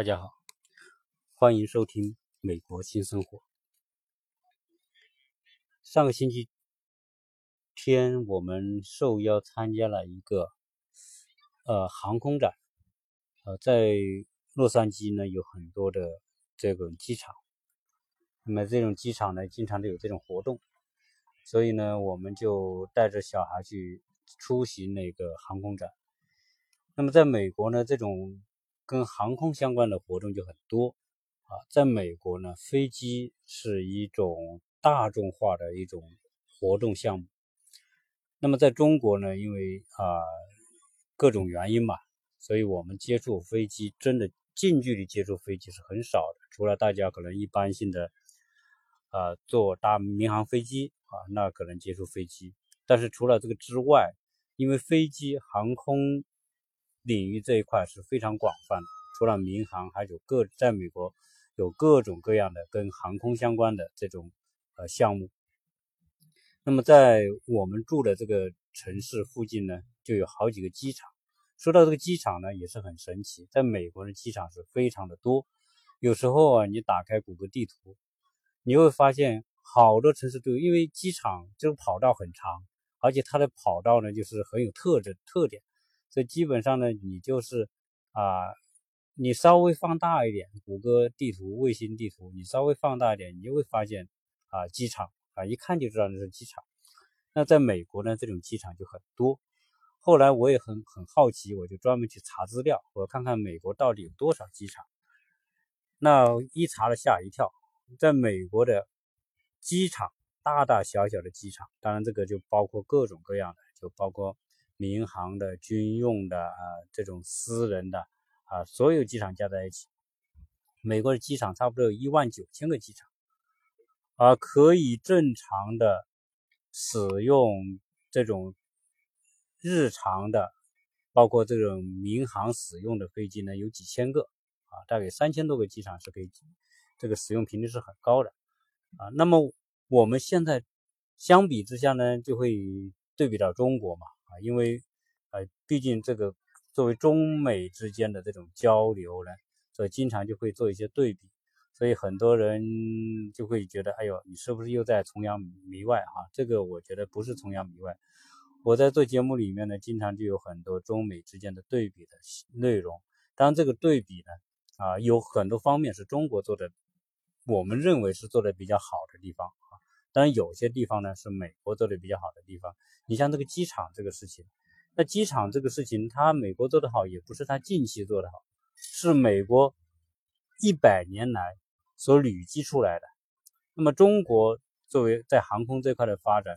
大家好，欢迎收听《美国新生活》。上个星期天，我们受邀参加了一个呃航空展，呃，在洛杉矶呢有很多的这种机场，那么这种机场呢经常都有这种活动，所以呢我们就带着小孩去出席那个航空展。那么在美国呢，这种跟航空相关的活动就很多啊。在美国呢，飞机是一种大众化的一种活动项目。那么在中国呢，因为啊各种原因嘛，所以我们接触飞机真的近距离接触飞机是很少的。除了大家可能一般性的啊坐大民航飞机啊，那可能接触飞机。但是除了这个之外，因为飞机航空。领域这一块是非常广泛的，除了民航，还有各在美国有各种各样的跟航空相关的这种呃项目。那么在我们住的这个城市附近呢，就有好几个机场。说到这个机场呢，也是很神奇，在美国的机场是非常的多。有时候啊，你打开谷歌地图，你会发现好多城市都有，因为机场这个跑道很长，而且它的跑道呢就是很有特征特点。所以基本上呢，你就是啊，你稍微放大一点，谷歌地图、卫星地图，你稍微放大一点，你就会发现啊，机场啊，一看就知道那是机场。那在美国呢，这种机场就很多。后来我也很很好奇，我就专门去查资料，我看看美国到底有多少机场。那一查了吓一跳，在美国的机场，大大小小的机场，当然这个就包括各种各样的，就包括。民航的、军用的啊，这种私人的啊，所有机场加在一起，美国的机场差不多有一万九千个机场，啊，可以正常的使用这种日常的，包括这种民航使用的飞机呢，有几千个啊，大概三千多个机场是可以，这个使用频率是很高的啊。那么我们现在相比之下呢，就会对比到中国嘛。啊，因为，呃，毕竟这个作为中美之间的这种交流呢，所以经常就会做一些对比，所以很多人就会觉得，哎呦，你是不是又在崇洋媚外啊？这个我觉得不是崇洋媚外，我在做节目里面呢，经常就有很多中美之间的对比的内容。当然，这个对比呢，啊，有很多方面是中国做的，我们认为是做的比较好的地方。当然，有些地方呢是美国做的比较好的地方。你像这个机场这个事情，那机场这个事情，它美国做的好，也不是它近期做的好，是美国一百年来所累积出来的。那么中国作为在航空这块的发展，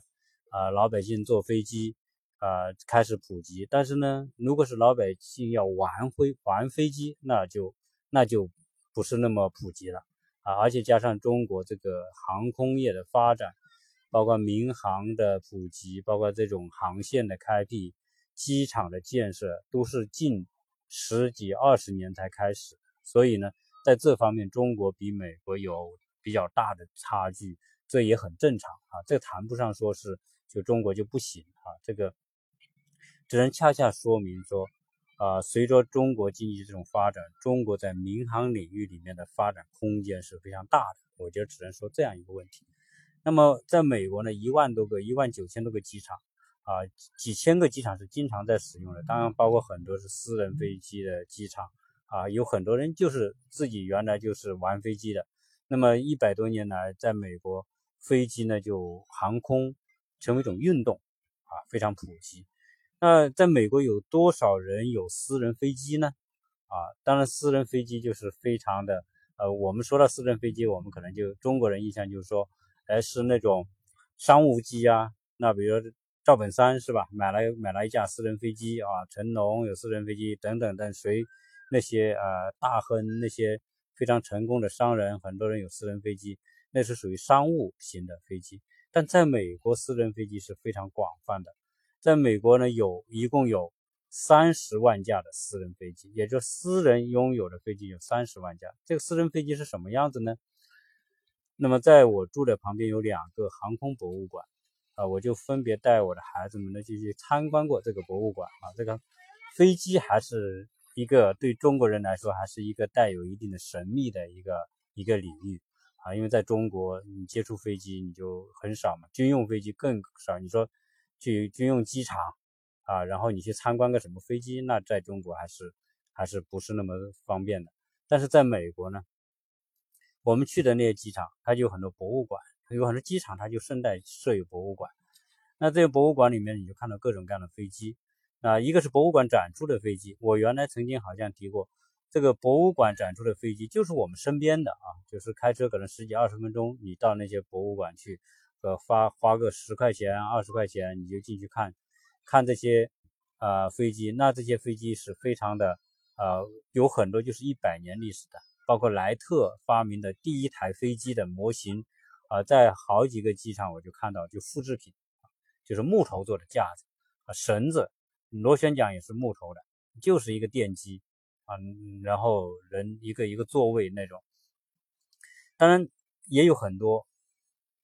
啊，老百姓坐飞机啊开始普及，但是呢，如果是老百姓要玩飞玩飞机，那就那就不是那么普及了。啊，而且加上中国这个航空业的发展，包括民航的普及，包括这种航线的开辟、机场的建设，都是近十几二十年才开始。所以呢，在这方面，中国比美国有比较大的差距，这也很正常啊。这谈不上说是就中国就不行啊，这个只能恰恰说明说。啊，随着中国经济这种发展，中国在民航领域里面的发展空间是非常大的。我觉得只能说这样一个问题。那么，在美国呢，一万多个、一万九千多个机场，啊，几千个机场是经常在使用的。当然，包括很多是私人飞机的机场，啊，有很多人就是自己原来就是玩飞机的。那么一百多年来，在美国，飞机呢就航空成为一种运动，啊，非常普及。那在美国有多少人有私人飞机呢？啊，当然，私人飞机就是非常的，呃，我们说到私人飞机，我们可能就中国人印象就是说，哎，是那种商务机啊。那比如赵本山是吧？买了买了一架私人飞机啊，成龙有私人飞机等等等，谁那些呃大亨那些非常成功的商人，很多人有私人飞机，那是属于商务型的飞机。但在美国，私人飞机是非常广泛的。在美国呢，有一共有三十万架的私人飞机，也就私人拥有的飞机有三十万架。这个私人飞机是什么样子呢？那么在我住的旁边有两个航空博物馆，啊，我就分别带我的孩子们呢就去参观过这个博物馆啊。这个飞机还是一个对中国人来说还是一个带有一定的神秘的一个一个领域啊，因为在中国你接触飞机你就很少嘛，军用飞机更少。你说去军用机场啊，然后你去参观个什么飞机，那在中国还是还是不是那么方便的。但是在美国呢，我们去的那些机场，它就有很多博物馆，有很多机场它就顺带设有博物馆。那这个博物馆里面，你就看到各种各样的飞机。啊，一个是博物馆展出的飞机，我原来曾经好像提过，这个博物馆展出的飞机就是我们身边的啊，就是开车可能十几二十分钟，你到那些博物馆去，呃，花花个十块钱二十块钱，你就进去看，看这些啊飞机。那这些飞机是非常的，呃，有很多就是一百年历史的，包括莱特发明的第一台飞机的模型，啊，在好几个机场我就看到就复制品，就是木头做的架子啊，绳子。螺旋桨也是木头的，就是一个电机啊，然后人一个一个座位那种。当然也有很多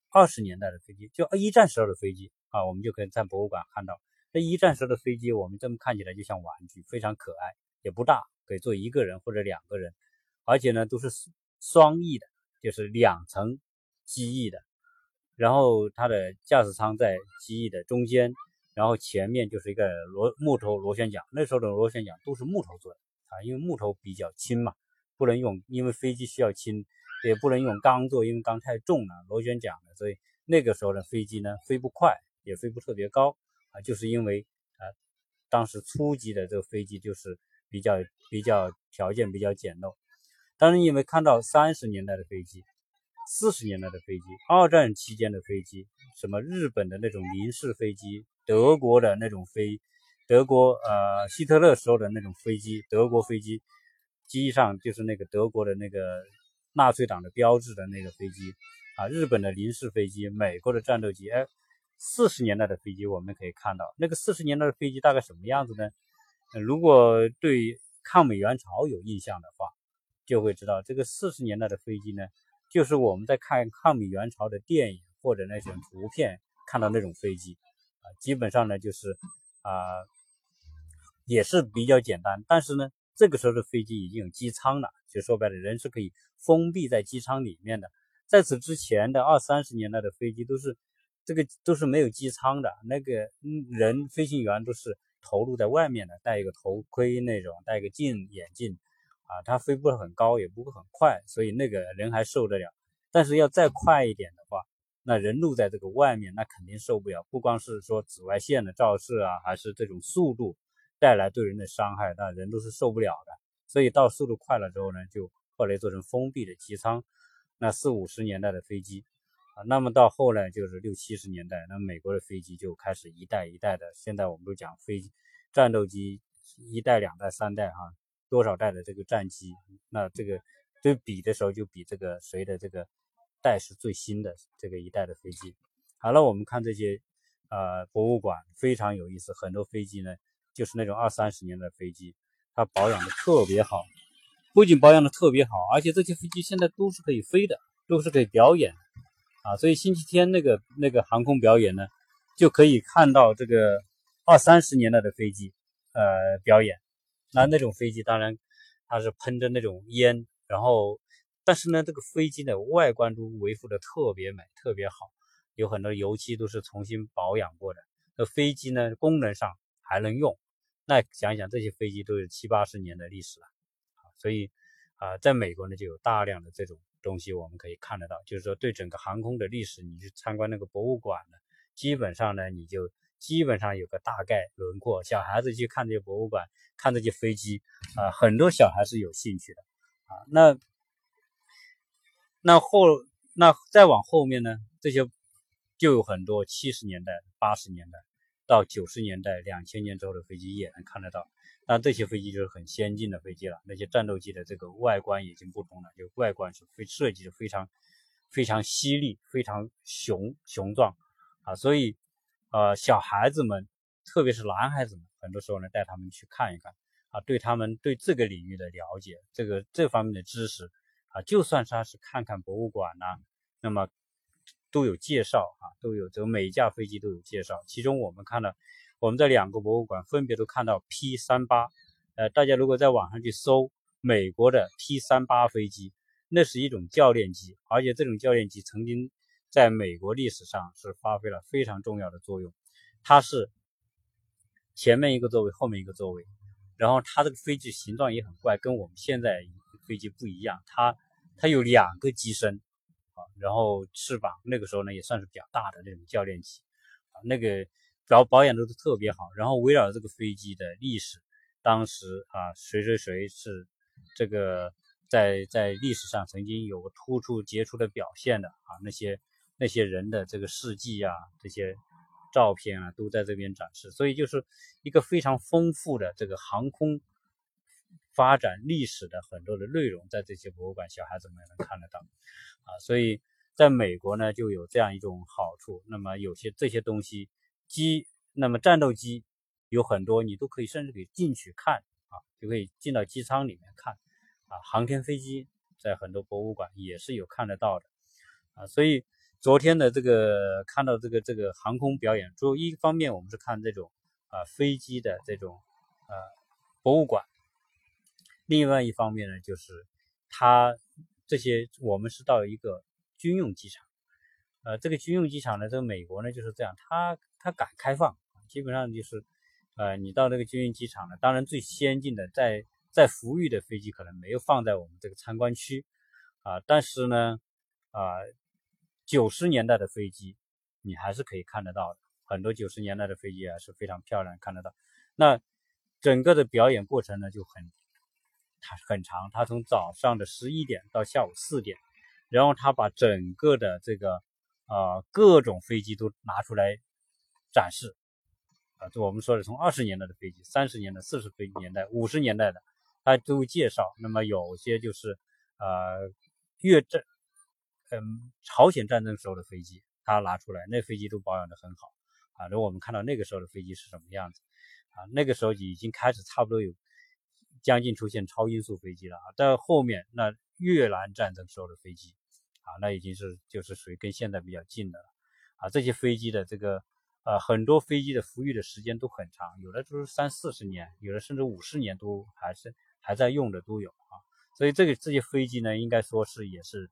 二十年代的飞机，就一战时候的飞机啊，我们就可以在博物馆看到。那一战时候的飞机，我们这么看起来就像玩具，非常可爱，也不大，可以坐一个人或者两个人，而且呢都是双翼的，就是两层机翼的，然后它的驾驶舱在机翼的中间。然后前面就是一个螺木头螺旋桨，那时候的螺旋桨都是木头做的啊，因为木头比较轻嘛，不能用，因为飞机需要轻，也不能用钢做，因为钢太重了，螺旋桨的，所以那个时候的飞机呢飞不快，也飞不特别高啊，就是因为啊，当时初级的这个飞机就是比较比较条件比较简陋。当然，因为看到三十年代的飞机。四十年代的飞机，二战期间的飞机，什么日本的那种零式飞机，德国的那种飞，德国呃希特勒时候的那种飞机，德国飞机机上就是那个德国的那个纳粹党的标志的那个飞机啊，日本的零式飞机，美国的战斗机，哎，四十年代的飞机我们可以看到，那个四十年代的飞机大概什么样子呢？如果对抗美援朝有印象的话，就会知道这个四十年代的飞机呢。就是我们在看抗美援朝的电影或者那种图片看到那种飞机，啊，基本上呢就是啊，也是比较简单。但是呢，这个时候的飞机已经有机舱了，就说白了，人是可以封闭在机舱里面的。在此之前的二三十年代的飞机都是这个都是没有机舱的，那个人飞行员都是投入在外面的，戴一个头盔那种，戴个镜眼镜。啊，它飞不很高，也不会很快，所以那个人还受得了。但是要再快一点的话，那人露在这个外面，那肯定受不了。不光是说紫外线的照射啊，还是这种速度带来对人的伤害，那人都是受不了的。所以到速度快了之后呢，就后来做成封闭的机舱。那四五十年代的飞机啊，那么到后来就是六七十年代，那美国的飞机就开始一代一代的。现在我们都讲飞战斗机一代、两代、三代哈。多少代的这个战机，那这个对比的时候就比这个谁的这个代是最新的这个一代的飞机。好了，我们看这些呃博物馆非常有意思，很多飞机呢就是那种二三十年的飞机，它保养的特别好，不仅保养的特别好，而且这些飞机现在都是可以飞的，都是可以表演的啊。所以星期天那个那个航空表演呢，就可以看到这个二三十年代的飞机呃表演。那那种飞机当然它是喷着那种烟，然后但是呢，这个飞机的外观都维护的特别美，特别好，有很多油漆都是重新保养过的。那飞机呢，功能上还能用。那想想这些飞机都有七八十年的历史了啊，所以啊，在美国呢就有大量的这种东西我们可以看得到，就是说对整个航空的历史，你去参观那个博物馆呢，基本上呢你就。基本上有个大概轮廓，小孩子去看这些博物馆，看这些飞机啊，很多小孩是有兴趣的啊。那那后那再往后面呢，这些就有很多七十年代、八十年代到九十年代、两千年之后的飞机也能看得到。那这些飞机就是很先进的飞机了，那些战斗机的这个外观已经不同了，就外观是非设计的非常非常犀利、非常雄雄壮啊，所以。呃，小孩子们，特别是男孩子们，很多时候呢，带他们去看一看啊，对他们对这个领域的了解，这个这方面的知识啊，就算他是看看博物馆呐，那么都有介绍啊，都有这个每架飞机都有介绍。其中我们看了，我们在两个博物馆分别都看到 P 三八，呃，大家如果在网上去搜美国的 P 三八飞机，那是一种教练机，而且这种教练机曾经在美国历史上是发挥了非常重要的作用。它是前面一个座位，后面一个座位，然后它这个飞机形状也很怪，跟我们现在飞机不一样。它它有两个机身，然后翅膀那个时候呢也算是比较大的那种教练机啊，那个保保养都是特别好。然后围绕这个飞机的历史。当时啊，谁谁谁是这个在在历史上曾经有突出杰出的表现的啊？那些那些人的这个事迹啊，这些照片啊，都在这边展示。所以就是一个非常丰富的这个航空发展历史的很多的内容，在这些博物馆，小孩子们也能看得到啊。所以在美国呢，就有这样一种好处。那么有些这些东西机，那么战斗机。有很多你都可以，甚至可以进去看啊，就可以进到机舱里面看啊。航天飞机在很多博物馆也是有看得到的啊。所以昨天的这个看到这个这个航空表演，就一方面我们是看这种啊飞机的这种呃博物馆，另外一方面呢就是它这些我们是到一个军用机场，呃这个军用机场呢，这个美国呢就是这样，它它敢开放，基本上就是。呃，你到那个军用机场呢？当然，最先进的在在服役的飞机可能没有放在我们这个参观区啊，但是呢，啊，九十年代的飞机你还是可以看得到的，很多九十年代的飞机啊是非常漂亮，看得到。那整个的表演过程呢就很它很长，它从早上的十一点到下午四点，然后他把整个的这个啊各种飞机都拿出来展示。啊，就我们说的，从二十年代的飞机、三十年代、四十年代、五十年代的，他都介绍。那么有些就是，呃，越战，嗯，朝鲜战争时候的飞机，他拿出来，那飞机都保养的很好。啊，如果我们看到那个时候的飞机是什么样子，啊，那个时候已经开始差不多有将近出现超音速飞机了啊。到后面那越南战争时候的飞机，啊，那已经是就是属于跟现在比较近的了。啊，这些飞机的这个。呃，很多飞机的服役的时间都很长，有的都是三四十年，有的甚至五十年都还是还在用的都有啊。所以这个这些飞机呢，应该说是也是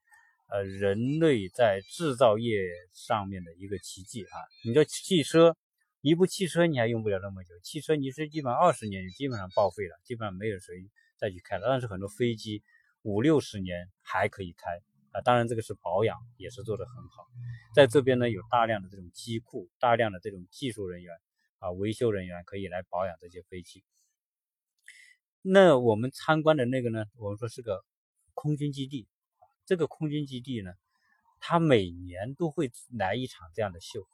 呃人类在制造业上面的一个奇迹啊。你说汽车，一部汽车你还用不了那么久，汽车你是基本二十年就基本上报废了，基本上没有谁再去开了。但是很多飞机五六十年还可以开。当然，这个是保养也是做得很好，在这边呢有大量的这种机库，大量的这种技术人员啊，维修人员可以来保养这些飞机。那我们参观的那个呢，我们说是个空军基地，这个空军基地呢，它每年都会来一场这样的秀，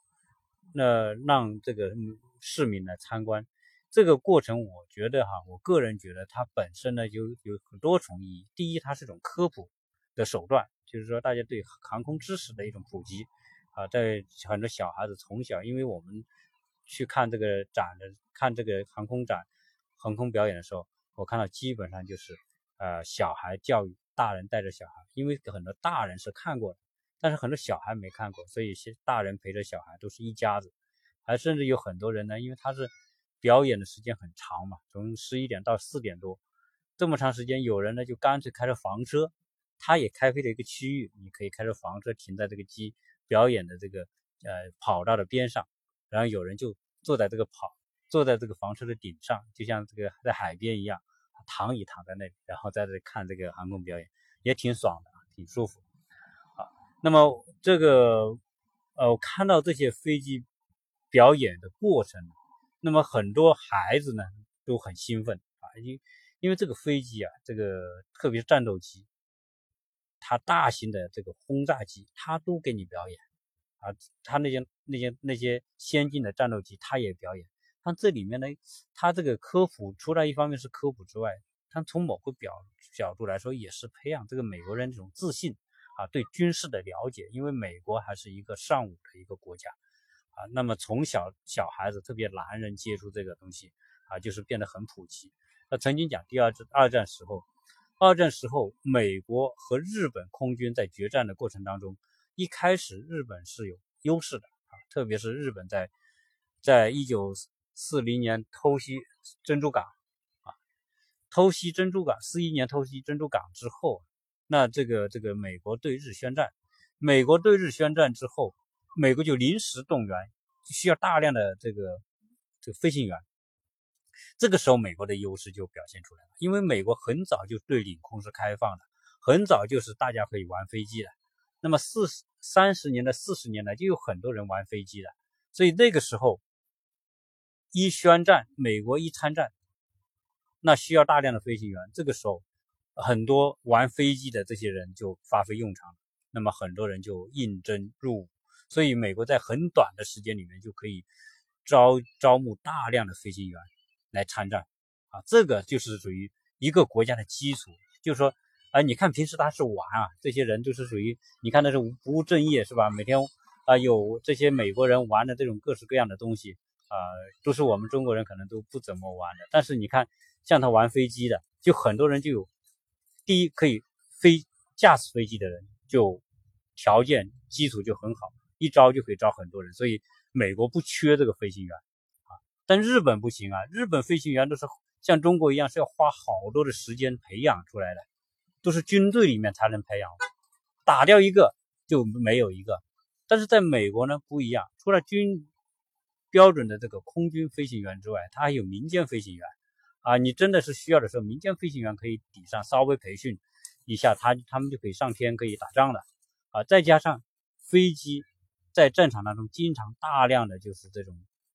那让这个市民来参观。这个过程，我觉得哈，我个人觉得它本身呢有有很多重意义。第一，它是种科普的手段。就是说，大家对航空知识的一种普及啊，在很多小孩子从小，因为我们去看这个展的，看这个航空展、航空表演的时候，我看到基本上就是呃，小孩教育，大人带着小孩，因为很多大人是看过的，但是很多小孩没看过，所以些大人陪着小孩都是一家子，还甚至有很多人呢，因为他是表演的时间很长嘛，从十一点到四点多，这么长时间，有人呢就干脆开着房车。它也开辟了一个区域，你可以开着房车停在这个机表演的这个呃跑道的边上，然后有人就坐在这个跑，坐在这个房车的顶上，就像这个在海边一样，躺椅躺在那里，然后在这看这个航空表演，也挺爽的，挺舒服。啊，那么这个呃，我看到这些飞机表演的过程，那么很多孩子呢都很兴奋啊，因因为这个飞机啊，这个特别是战斗机。它大型的这个轰炸机，它都给你表演啊，它那些那些那些先进的战斗机，它也表演。它这里面呢，它这个科普，除了一方面是科普之外，它从某个表角度来说，也是培养这个美国人这种自信啊，对军事的了解。因为美国还是一个尚武的一个国家啊，那么从小小孩子，特别男人接触这个东西啊，就是变得很普及。他曾经讲，第二次二战时候。二战时候，美国和日本空军在决战的过程当中，一开始日本是有优势的啊，特别是日本在在一九四零年偷袭珍珠港啊，偷袭珍珠港，四一年偷袭珍珠港之后，那这个这个美国对日宣战，美国对日宣战之后，美国就临时动员，需要大量的这个这个飞行员。这个时候，美国的优势就表现出来了，因为美国很早就对领空是开放的，很早就是大家可以玩飞机的。那么四三十年代、四十年代就有很多人玩飞机的，所以那个时候一宣战，美国一参战，那需要大量的飞行员。这个时候，很多玩飞机的这些人就发挥用场，那么很多人就应征入伍，所以美国在很短的时间里面就可以招招募大量的飞行员。来参战，啊，这个就是属于一个国家的基础。就是说，啊，你看平时他是玩啊，这些人都是属于，你看那是不务正业是吧？每天啊有这些美国人玩的这种各式各样的东西啊，都是我们中国人可能都不怎么玩的。但是你看，像他玩飞机的，就很多人就有，第一可以飞驾驶飞机的人就条件基础就很好，一招就可以招很多人，所以美国不缺这个飞行员。但日本不行啊！日本飞行员都是像中国一样，是要花好多的时间培养出来的，都是军队里面才能培养，打掉一个就没有一个。但是在美国呢不一样，除了军标准的这个空军飞行员之外，他还有民间飞行员啊！你真的是需要的时候，民间飞行员可以抵上，稍微培训一下，他他们就可以上天，可以打仗了啊！再加上飞机在战场当中经常大量的就是这种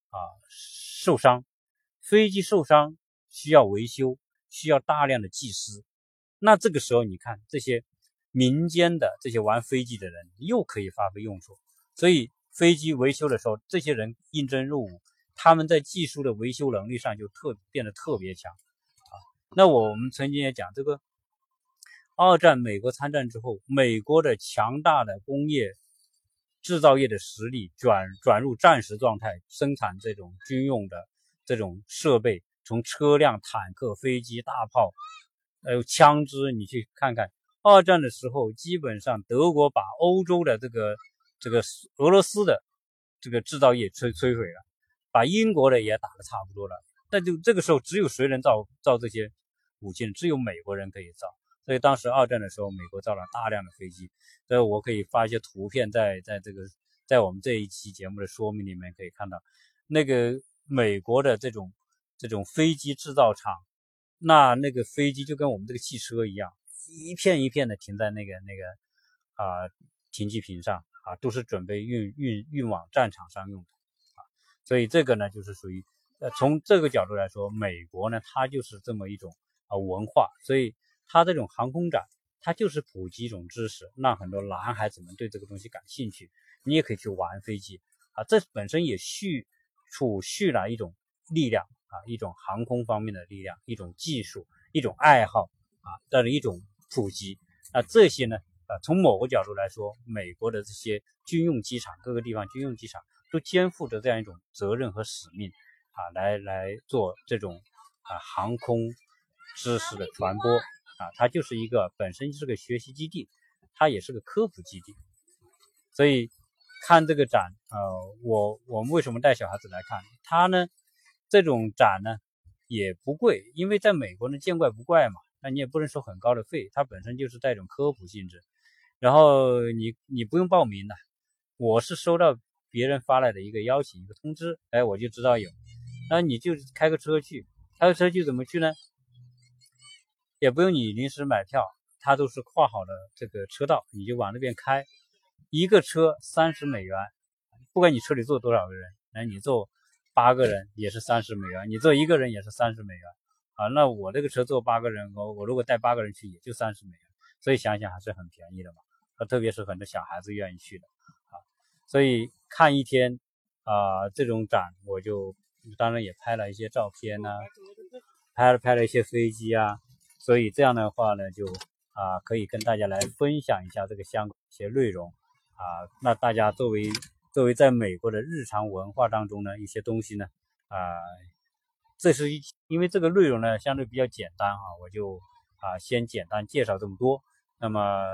啊。受伤，飞机受伤需要维修，需要大量的技师。那这个时候，你看这些民间的这些玩飞机的人又可以发挥用处。所以飞机维修的时候，这些人应征入伍，他们在技术的维修能力上就特变得特别强啊。那我们曾经也讲，这个二战美国参战之后，美国的强大的工业。制造业的实力转转入战时状态，生产这种军用的这种设备，从车辆、坦克、飞机、大炮，还有枪支，你去看看。二战的时候，基本上德国把欧洲的这个这个俄罗斯的这个制造业摧摧毁了，把英国的也打得差不多了。那就这个时候，只有谁能造造这些武器？只有美国人可以造。所以当时二战的时候，美国造了大量的飞机。所以我可以发一些图片，在在这个在我们这一期节目的说明里面可以看到，那个美国的这种这种飞机制造厂，那那个飞机就跟我们这个汽车一样，一片一片的停在那个那个啊停机坪上啊，都是准备运运运往战场上用的啊。所以这个呢，就是属于呃从这个角度来说，美国呢它就是这么一种啊文化，所以。它这种航空展，它就是普及一种知识，让很多男孩子们对这个东西感兴趣。你也可以去玩飞机啊，这本身也蓄储蓄了一种力量啊，一种航空方面的力量，一种技术，一种爱好啊，这样一种普及。那这些呢，啊，从某个角度来说，美国的这些军用机场，各个地方军用机场都肩负着这样一种责任和使命啊，来来做这种啊航空知识的传播。啊，它就是一个本身就是个学习基地，它也是个科普基地，所以看这个展，呃，我我们为什么带小孩子来看？它呢，这种展呢也不贵，因为在美国呢见怪不怪嘛，那你也不能收很高的费，它本身就是带一种科普性质，然后你你不用报名的，我是收到别人发来的一个邀请一个通知，哎，我就知道有，那你就开个车去，开个车去怎么去呢？也不用你临时买票，它都是跨好的这个车道，你就往那边开。一个车三十美元，不管你车里坐多少个人，那你坐八个人也是三十美元，你坐一个人也是三十美元啊。那我这个车坐八个人，我我如果带八个人去也就三十美元，所以想想还是很便宜的嘛。啊，特别是很多小孩子愿意去的啊。所以看一天啊这种展，我就当然也拍了一些照片呢，拍了拍了一些飞机啊。所以这样的话呢，就啊可以跟大家来分享一下这个相关一些内容啊。那大家作为作为在美国的日常文化当中呢一些东西呢啊，这是一因为这个内容呢相对比较简单哈，我就啊先简单介绍这么多。那么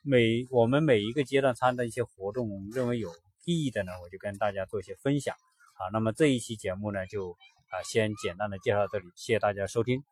每我们每一个阶段参加一些活动认为有意义的呢，我就跟大家做一些分享啊。那么这一期节目呢就啊先简单的介绍到这里，谢谢大家收听。